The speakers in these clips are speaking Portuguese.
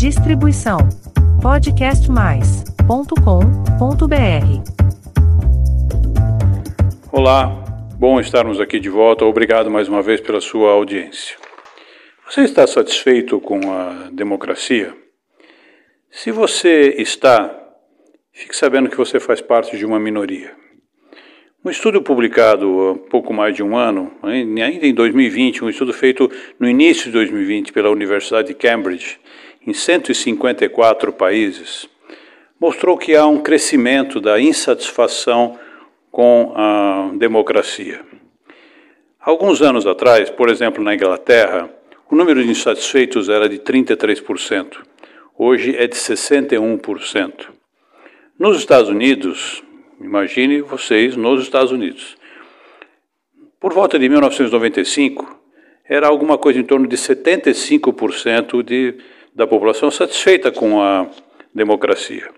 Distribuição podcastmais.com.br. Olá, bom estarmos aqui de volta. Obrigado mais uma vez pela sua audiência. Você está satisfeito com a democracia? Se você está, fique sabendo que você faz parte de uma minoria. Um estudo publicado há pouco mais de um ano, ainda em 2020, um estudo feito no início de 2020 pela Universidade de Cambridge, em 154 países, mostrou que há um crescimento da insatisfação com a democracia. Alguns anos atrás, por exemplo, na Inglaterra, o número de insatisfeitos era de 33%. Hoje é de 61%. Nos Estados Unidos, Imagine vocês nos Estados Unidos. Por volta de 1995, era alguma coisa em torno de 75% de, da população satisfeita com a democracia.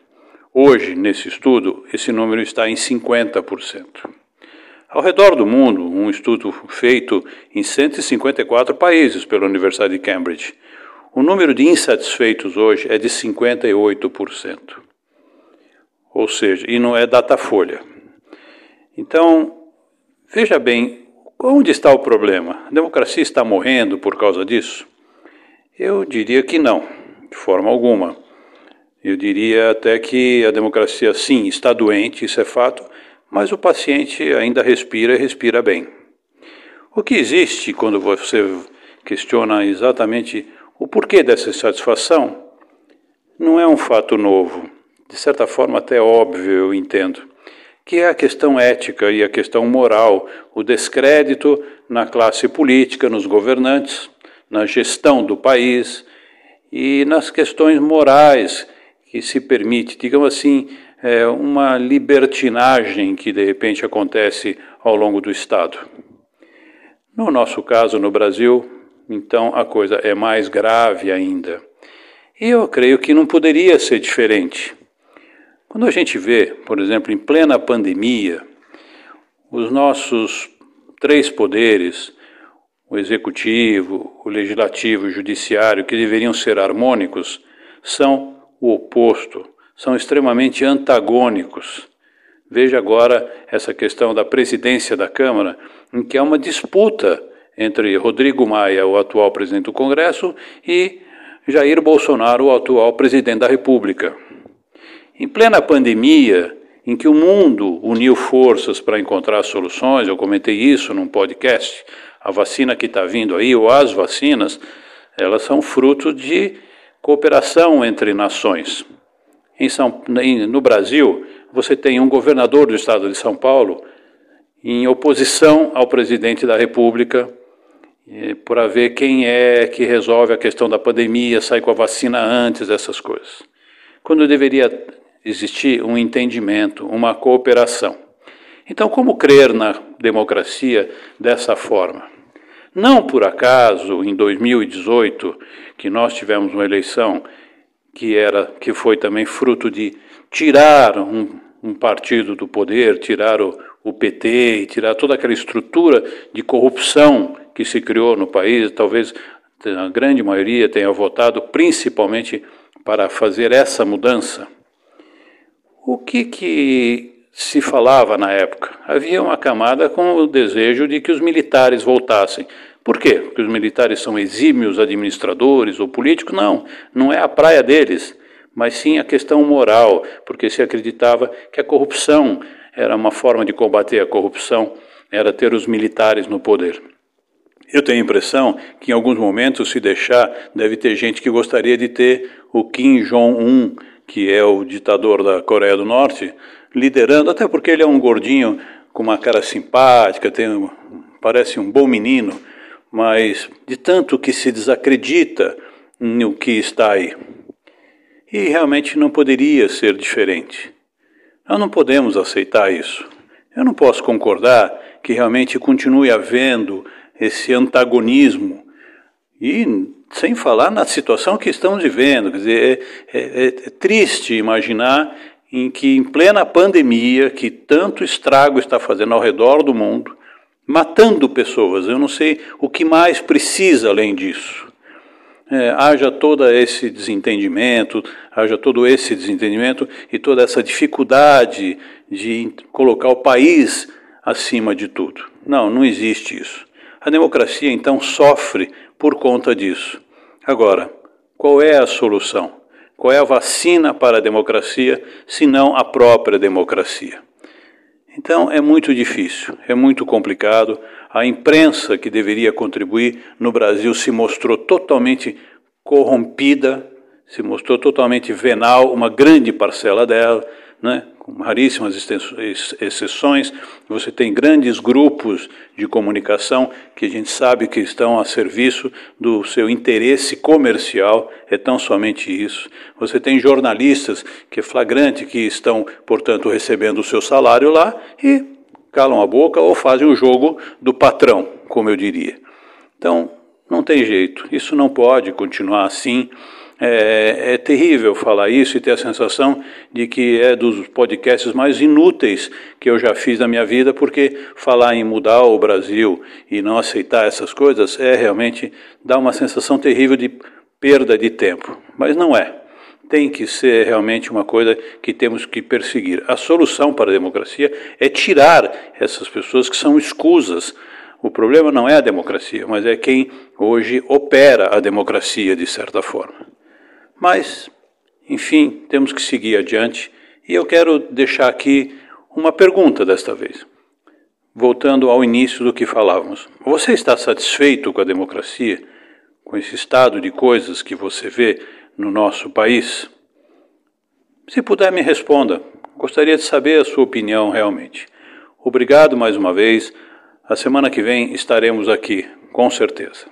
Hoje, nesse estudo, esse número está em 50%. Ao redor do mundo, um estudo feito em 154 países pela Universidade de Cambridge, o número de insatisfeitos hoje é de 58% ou seja, e não é Datafolha. Então, veja bem, onde está o problema? A democracia está morrendo por causa disso? Eu diria que não, de forma alguma. Eu diria até que a democracia, sim, está doente, isso é fato, mas o paciente ainda respira e respira bem. O que existe quando você questiona exatamente o porquê dessa insatisfação não é um fato novo de certa forma até óbvio, eu entendo, que é a questão ética e a questão moral, o descrédito na classe política, nos governantes, na gestão do país e nas questões morais que se permite, digamos assim, é uma libertinagem que de repente acontece ao longo do Estado. No nosso caso, no Brasil, então a coisa é mais grave ainda. E eu creio que não poderia ser diferente. Quando a gente vê, por exemplo, em plena pandemia, os nossos três poderes, o executivo, o legislativo e o judiciário, que deveriam ser harmônicos, são o oposto, são extremamente antagônicos. Veja agora essa questão da presidência da Câmara, em que há uma disputa entre Rodrigo Maia, o atual presidente do Congresso, e Jair Bolsonaro, o atual presidente da República. Em plena pandemia, em que o mundo uniu forças para encontrar soluções, eu comentei isso num podcast, a vacina que está vindo aí, ou as vacinas, elas são fruto de cooperação entre nações. Em São, no Brasil, você tem um governador do estado de São Paulo em oposição ao presidente da República, para ver quem é que resolve a questão da pandemia, sai com a vacina antes, essas coisas. Quando deveria existir um entendimento, uma cooperação. Então, como crer na democracia dessa forma? Não por acaso, em 2018, que nós tivemos uma eleição que era que foi também fruto de tirar um, um partido do poder, tirar o, o PT, tirar toda aquela estrutura de corrupção que se criou no país, talvez a grande maioria tenha votado principalmente para fazer essa mudança. O que, que se falava na época? Havia uma camada com o desejo de que os militares voltassem. Por quê? Porque os militares são exímios administradores ou políticos? Não, não é a praia deles, mas sim a questão moral, porque se acreditava que a corrupção era uma forma de combater a corrupção, era ter os militares no poder. Eu tenho a impressão que em alguns momentos, se deixar, deve ter gente que gostaria de ter o Kim Jong-un que é o ditador da Coreia do Norte, liderando, até porque ele é um gordinho com uma cara simpática, tem, parece um bom menino, mas de tanto que se desacredita no que está aí. E realmente não poderia ser diferente. Nós não podemos aceitar isso. Eu não posso concordar que realmente continue havendo esse antagonismo e sem falar na situação que estamos vivendo. Quer dizer, é, é, é triste imaginar em que, em plena pandemia, que tanto estrago está fazendo ao redor do mundo, matando pessoas, eu não sei o que mais precisa além disso. é, haja todo esse desentendimento, haja todo esse desentendimento e toda essa dificuldade de colocar o país acima de tudo. Não, não existe isso. A democracia então sofre por conta disso. Agora, qual é a solução? Qual é a vacina para a democracia, se não a própria democracia? Então é muito difícil, é muito complicado. A imprensa que deveria contribuir no Brasil se mostrou totalmente corrompida, se mostrou totalmente venal, uma grande parcela dela, né? Com raríssimas exceções, você tem grandes grupos de comunicação que a gente sabe que estão a serviço do seu interesse comercial, é tão somente isso. Você tem jornalistas que é flagrante que estão, portanto, recebendo o seu salário lá e calam a boca ou fazem o jogo do patrão, como eu diria. Então, não tem jeito, isso não pode continuar assim. É, é, terrível falar isso e ter a sensação de que é dos podcasts mais inúteis que eu já fiz na minha vida, porque falar em mudar o Brasil e não aceitar essas coisas é realmente dá uma sensação terrível de perda de tempo. Mas não é. Tem que ser realmente uma coisa que temos que perseguir. A solução para a democracia é tirar essas pessoas que são escusas. O problema não é a democracia, mas é quem hoje opera a democracia de certa forma. Mas, enfim, temos que seguir adiante e eu quero deixar aqui uma pergunta desta vez. Voltando ao início do que falávamos. Você está satisfeito com a democracia? Com esse estado de coisas que você vê no nosso país? Se puder, me responda. Gostaria de saber a sua opinião realmente. Obrigado mais uma vez. A semana que vem estaremos aqui, com certeza.